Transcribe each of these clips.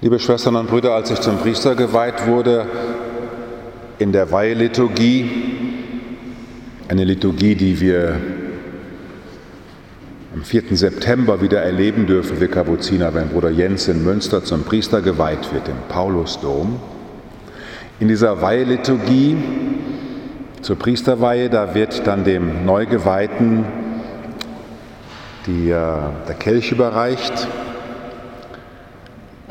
Liebe Schwestern und Brüder, als ich zum Priester geweiht wurde, in der Weiheliturgie, eine Liturgie, die wir am 4. September wieder erleben dürfen, wir Kapuziner, wenn Bruder Jens in Münster zum Priester geweiht wird, im Paulusdom. In dieser Weiheliturgie zur Priesterweihe, da wird dann dem Neugeweihten die, äh, der Kelch überreicht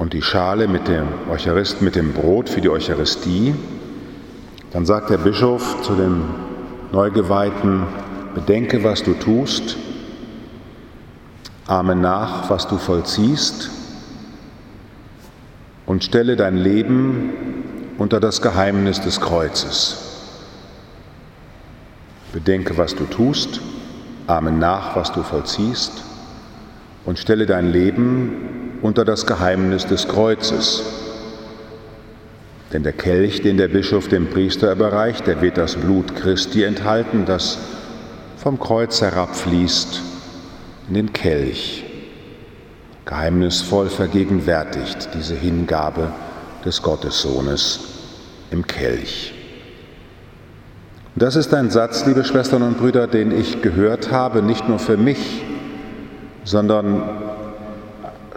und die Schale mit dem Eucharist, mit dem Brot für die Eucharistie. Dann sagt der Bischof zu dem Neugeweihten, bedenke, was du tust, ahme nach, was du vollziehst und stelle dein Leben unter das Geheimnis des Kreuzes. Bedenke, was du tust, ahme nach, was du vollziehst und stelle dein Leben unter das Geheimnis des Kreuzes. Denn der Kelch, den der Bischof dem Priester überreicht, der wird das Blut Christi enthalten, das vom Kreuz herabfließt in den Kelch. Geheimnisvoll vergegenwärtigt diese Hingabe des Gottessohnes im Kelch. das ist ein Satz, liebe Schwestern und Brüder, den ich gehört habe, nicht nur für mich, sondern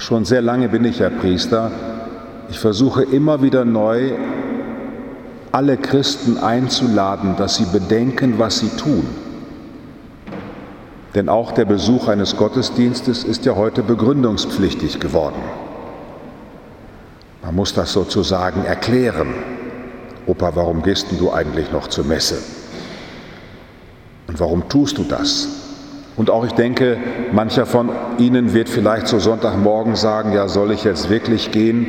Schon sehr lange bin ich ja Priester. Ich versuche immer wieder neu, alle Christen einzuladen, dass sie bedenken, was sie tun. Denn auch der Besuch eines Gottesdienstes ist ja heute begründungspflichtig geworden. Man muss das sozusagen erklären. Opa, warum gehst du eigentlich noch zur Messe? Und warum tust du das? Und auch ich denke, mancher von Ihnen wird vielleicht so Sonntagmorgen sagen, ja, soll ich jetzt wirklich gehen?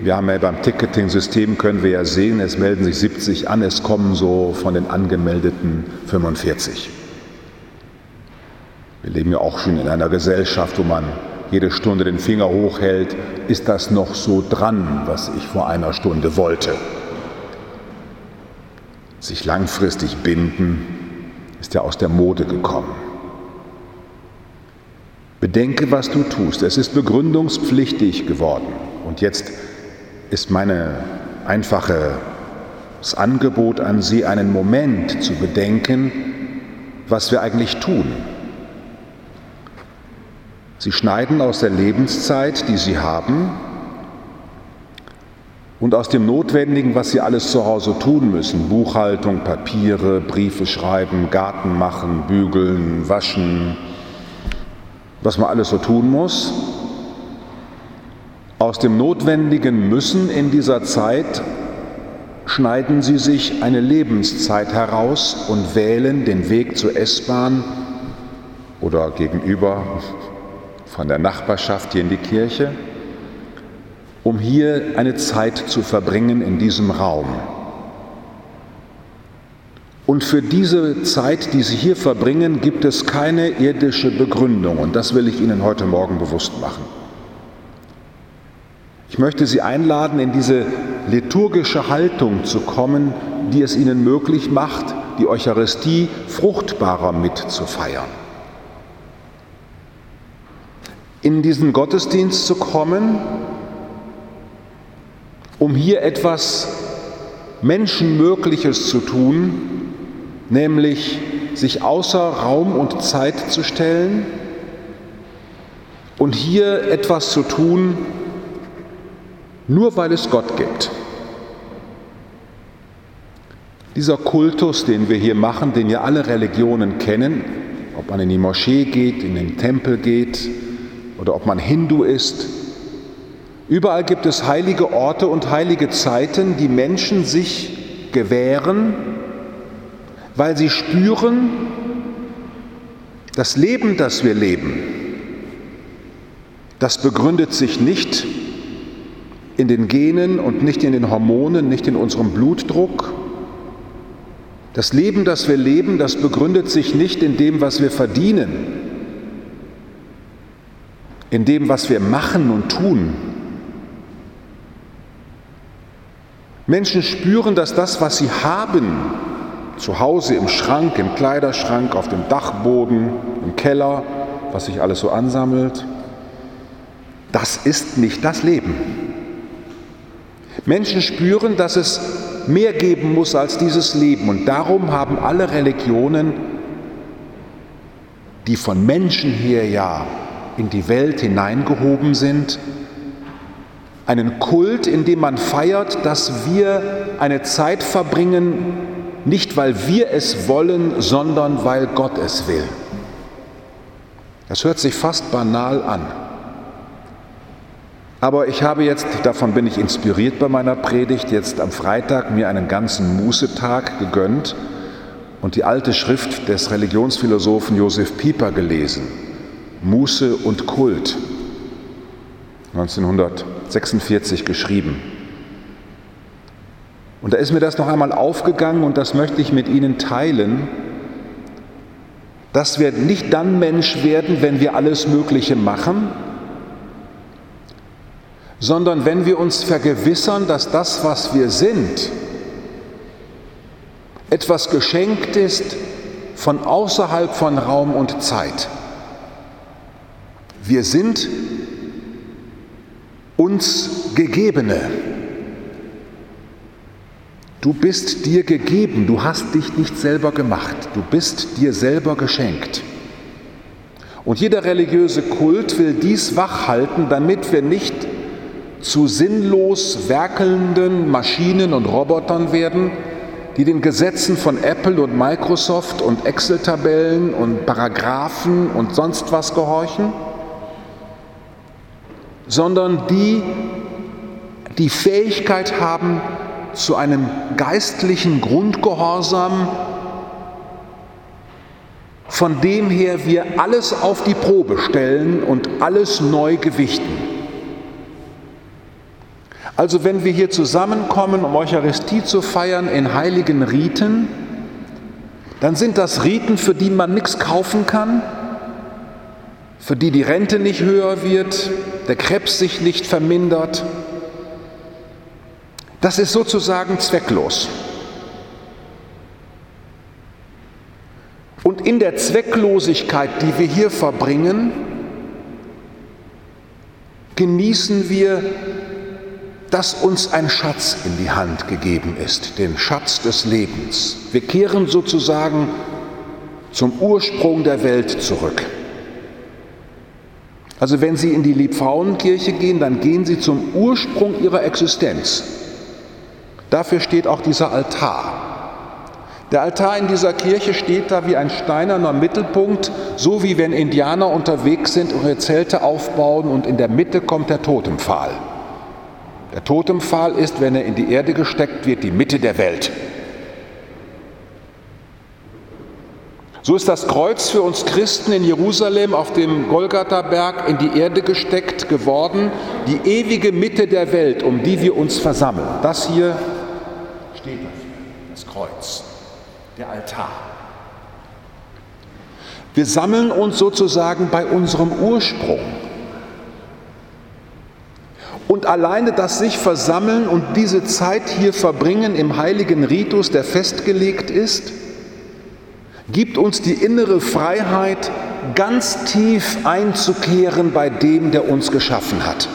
Wir haben ja beim Ticketing-System, können wir ja sehen, es melden sich 70 an, es kommen so von den angemeldeten 45. Wir leben ja auch schon in einer Gesellschaft, wo man jede Stunde den Finger hochhält. Ist das noch so dran, was ich vor einer Stunde wollte? Sich langfristig binden ist ja aus der Mode gekommen. Bedenke, was du tust. Es ist begründungspflichtig geworden. Und jetzt ist meine einfache Angebot an Sie, einen Moment zu bedenken, was wir eigentlich tun. Sie schneiden aus der Lebenszeit, die Sie haben, und aus dem Notwendigen, was Sie alles zu Hause tun müssen, Buchhaltung, Papiere, Briefe schreiben, Garten machen, bügeln, waschen, was man alles so tun muss. Aus dem notwendigen Müssen in dieser Zeit schneiden sie sich eine Lebenszeit heraus und wählen den Weg zur S-Bahn oder gegenüber von der Nachbarschaft hier in die Kirche, um hier eine Zeit zu verbringen in diesem Raum. Und für diese Zeit, die Sie hier verbringen, gibt es keine irdische Begründung. Und das will ich Ihnen heute Morgen bewusst machen. Ich möchte Sie einladen, in diese liturgische Haltung zu kommen, die es Ihnen möglich macht, die Eucharistie fruchtbarer mitzufeiern. In diesen Gottesdienst zu kommen, um hier etwas Menschenmögliches zu tun, nämlich sich außer Raum und Zeit zu stellen und hier etwas zu tun, nur weil es Gott gibt. Dieser Kultus, den wir hier machen, den ja alle Religionen kennen, ob man in die Moschee geht, in den Tempel geht oder ob man Hindu ist, überall gibt es heilige Orte und heilige Zeiten, die Menschen sich gewähren, weil sie spüren, das Leben, das wir leben, das begründet sich nicht in den Genen und nicht in den Hormonen, nicht in unserem Blutdruck. Das Leben, das wir leben, das begründet sich nicht in dem, was wir verdienen, in dem, was wir machen und tun. Menschen spüren, dass das, was sie haben, zu Hause im Schrank, im Kleiderschrank, auf dem Dachboden, im Keller, was sich alles so ansammelt. Das ist nicht das Leben. Menschen spüren, dass es mehr geben muss als dieses Leben. Und darum haben alle Religionen, die von Menschen her ja in die Welt hineingehoben sind, einen Kult, in dem man feiert, dass wir eine Zeit verbringen, nicht weil wir es wollen, sondern weil Gott es will. Das hört sich fast banal an. Aber ich habe jetzt, davon bin ich inspiriert bei meiner Predigt, jetzt am Freitag mir einen ganzen Mußetag gegönnt und die alte Schrift des Religionsphilosophen Josef Pieper gelesen. Muße und Kult. 1946 geschrieben. Und da ist mir das noch einmal aufgegangen und das möchte ich mit Ihnen teilen, dass wir nicht dann Mensch werden, wenn wir alles Mögliche machen, sondern wenn wir uns vergewissern, dass das, was wir sind, etwas geschenkt ist von außerhalb von Raum und Zeit. Wir sind uns Gegebene. Du bist dir gegeben, du hast dich nicht selber gemacht, du bist dir selber geschenkt. Und jeder religiöse Kult will dies wachhalten, damit wir nicht zu sinnlos werkelnden Maschinen und Robotern werden, die den Gesetzen von Apple und Microsoft und Excel-Tabellen und Paragraphen und sonst was gehorchen, sondern die die Fähigkeit haben zu einem geistlichen Grundgehorsam, von dem her wir alles auf die Probe stellen und alles neu gewichten. Also wenn wir hier zusammenkommen, um Eucharistie zu feiern in heiligen Riten, dann sind das Riten, für die man nichts kaufen kann, für die die Rente nicht höher wird, der Krebs sich nicht vermindert. Das ist sozusagen zwecklos. Und in der Zwecklosigkeit, die wir hier verbringen, genießen wir, dass uns ein Schatz in die Hand gegeben ist, den Schatz des Lebens. Wir kehren sozusagen zum Ursprung der Welt zurück. Also wenn Sie in die Liebfrauenkirche gehen, dann gehen Sie zum Ursprung Ihrer Existenz. Dafür steht auch dieser Altar. Der Altar in dieser Kirche steht da wie ein steinerner Mittelpunkt, so wie wenn Indianer unterwegs sind und ihre Zelte aufbauen und in der Mitte kommt der Totempfahl. Der Totempfahl ist, wenn er in die Erde gesteckt wird, die Mitte der Welt. So ist das Kreuz für uns Christen in Jerusalem auf dem Golgatha-Berg in die Erde gesteckt geworden, die ewige Mitte der Welt, um die wir uns versammeln. Das hier steht dafür, das Kreuz, der Altar. Wir sammeln uns sozusagen bei unserem Ursprung. Und alleine das sich versammeln und diese Zeit hier verbringen im heiligen Ritus, der festgelegt ist, gibt uns die innere Freiheit, ganz tief einzukehren bei dem, der uns geschaffen hat.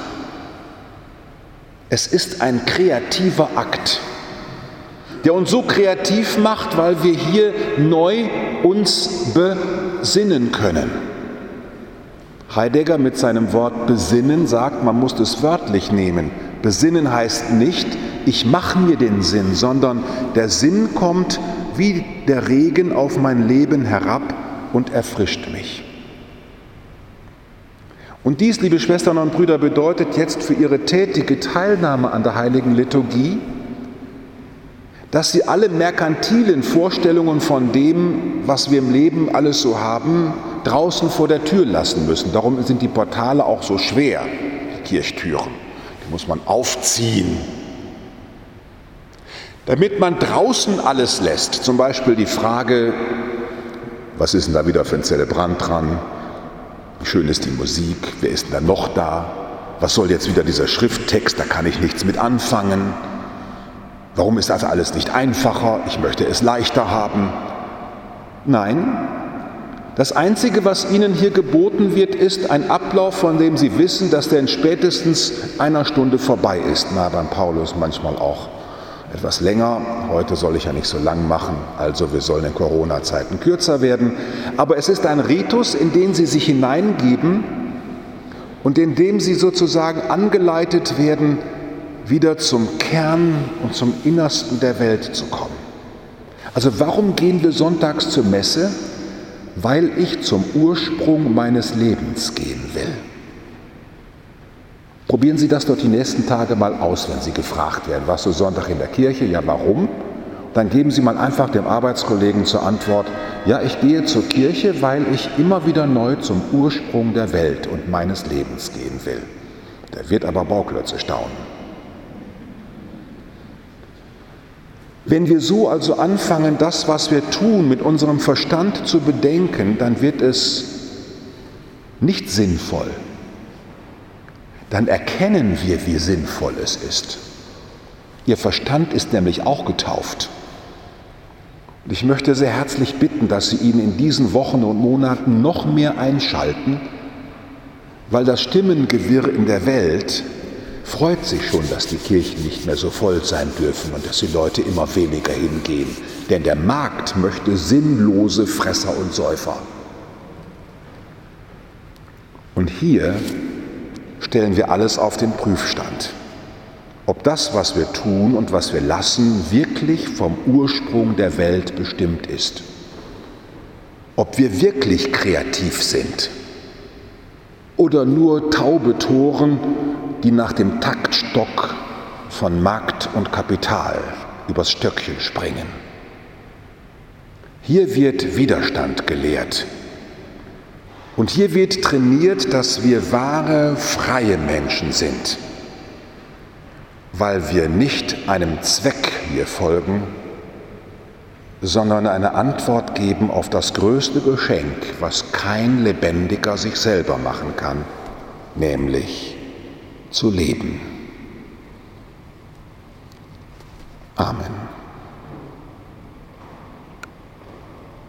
Es ist ein kreativer Akt, der uns so kreativ macht, weil wir hier neu uns besinnen können. Heidegger mit seinem Wort besinnen sagt, man muss es wörtlich nehmen. Besinnen heißt nicht, ich mache mir den Sinn, sondern der Sinn kommt wie der Regen auf mein Leben herab und erfrischt mich. Und dies, liebe Schwestern und Brüder, bedeutet jetzt für Ihre tätige Teilnahme an der heiligen Liturgie, dass Sie alle merkantilen Vorstellungen von dem, was wir im Leben alles so haben, draußen vor der Tür lassen müssen. Darum sind die Portale auch so schwer, die Kirchtüren. Die muss man aufziehen, damit man draußen alles lässt, zum Beispiel die Frage, was ist denn da wieder für ein Zelebrant dran? Wie schön ist die Musik? Wer ist denn da noch da? Was soll jetzt wieder dieser Schrifttext? Da kann ich nichts mit anfangen. Warum ist das alles nicht einfacher? Ich möchte es leichter haben. Nein, Das Einzige, was Ihnen hier geboten wird, ist ein Ablauf, von dem Sie wissen, dass der in spätestens einer Stunde vorbei ist. Na, beim Paulus manchmal auch etwas länger. Heute soll ich ja nicht so lang machen, also wir sollen in Corona-Zeiten kürzer werden. Aber es ist ein Ritus, in den Sie sich hineingeben und in dem Sie sozusagen angeleitet werden, wieder zum Kern und zum Innersten der Welt zu kommen. Also warum gehen wir sonntags zur Messe? Weil ich zum Ursprung meines Lebens gehen will. Probieren Sie das dort die nächsten Tage mal aus, wenn Sie gefragt werden, was du Sonntag in der Kirche? Ja, warum? Dann geben Sie mal einfach dem Arbeitskollegen zur Antwort, ja, ich gehe zur Kirche, weil ich immer wieder neu zum Ursprung der Welt und meines Lebens gehen will. Der wird aber Bauklötze staunen. Wenn wir so also anfangen, das, was wir tun, mit unserem Verstand zu bedenken, dann wird es nicht sinnvoll. Dann erkennen wir, wie sinnvoll es ist. Ihr Verstand ist nämlich auch getauft. Und ich möchte sehr herzlich bitten, dass Sie ihn in diesen Wochen und Monaten noch mehr einschalten, weil das Stimmengewirr in der Welt freut sich schon, dass die Kirchen nicht mehr so voll sein dürfen und dass die Leute immer weniger hingehen. Denn der Markt möchte sinnlose Fresser und Säufer. Und hier stellen wir alles auf den Prüfstand. Ob das, was wir tun und was wir lassen, wirklich vom Ursprung der Welt bestimmt ist. Ob wir wirklich kreativ sind oder nur taube Toren, die nach dem Taktstock von Markt und Kapital übers Stöckchen springen. Hier wird Widerstand gelehrt. Und hier wird trainiert, dass wir wahre, freie Menschen sind, weil wir nicht einem Zweck hier folgen, sondern eine Antwort geben auf das größte Geschenk, was kein Lebendiger sich selber machen kann, nämlich zu leben. Amen.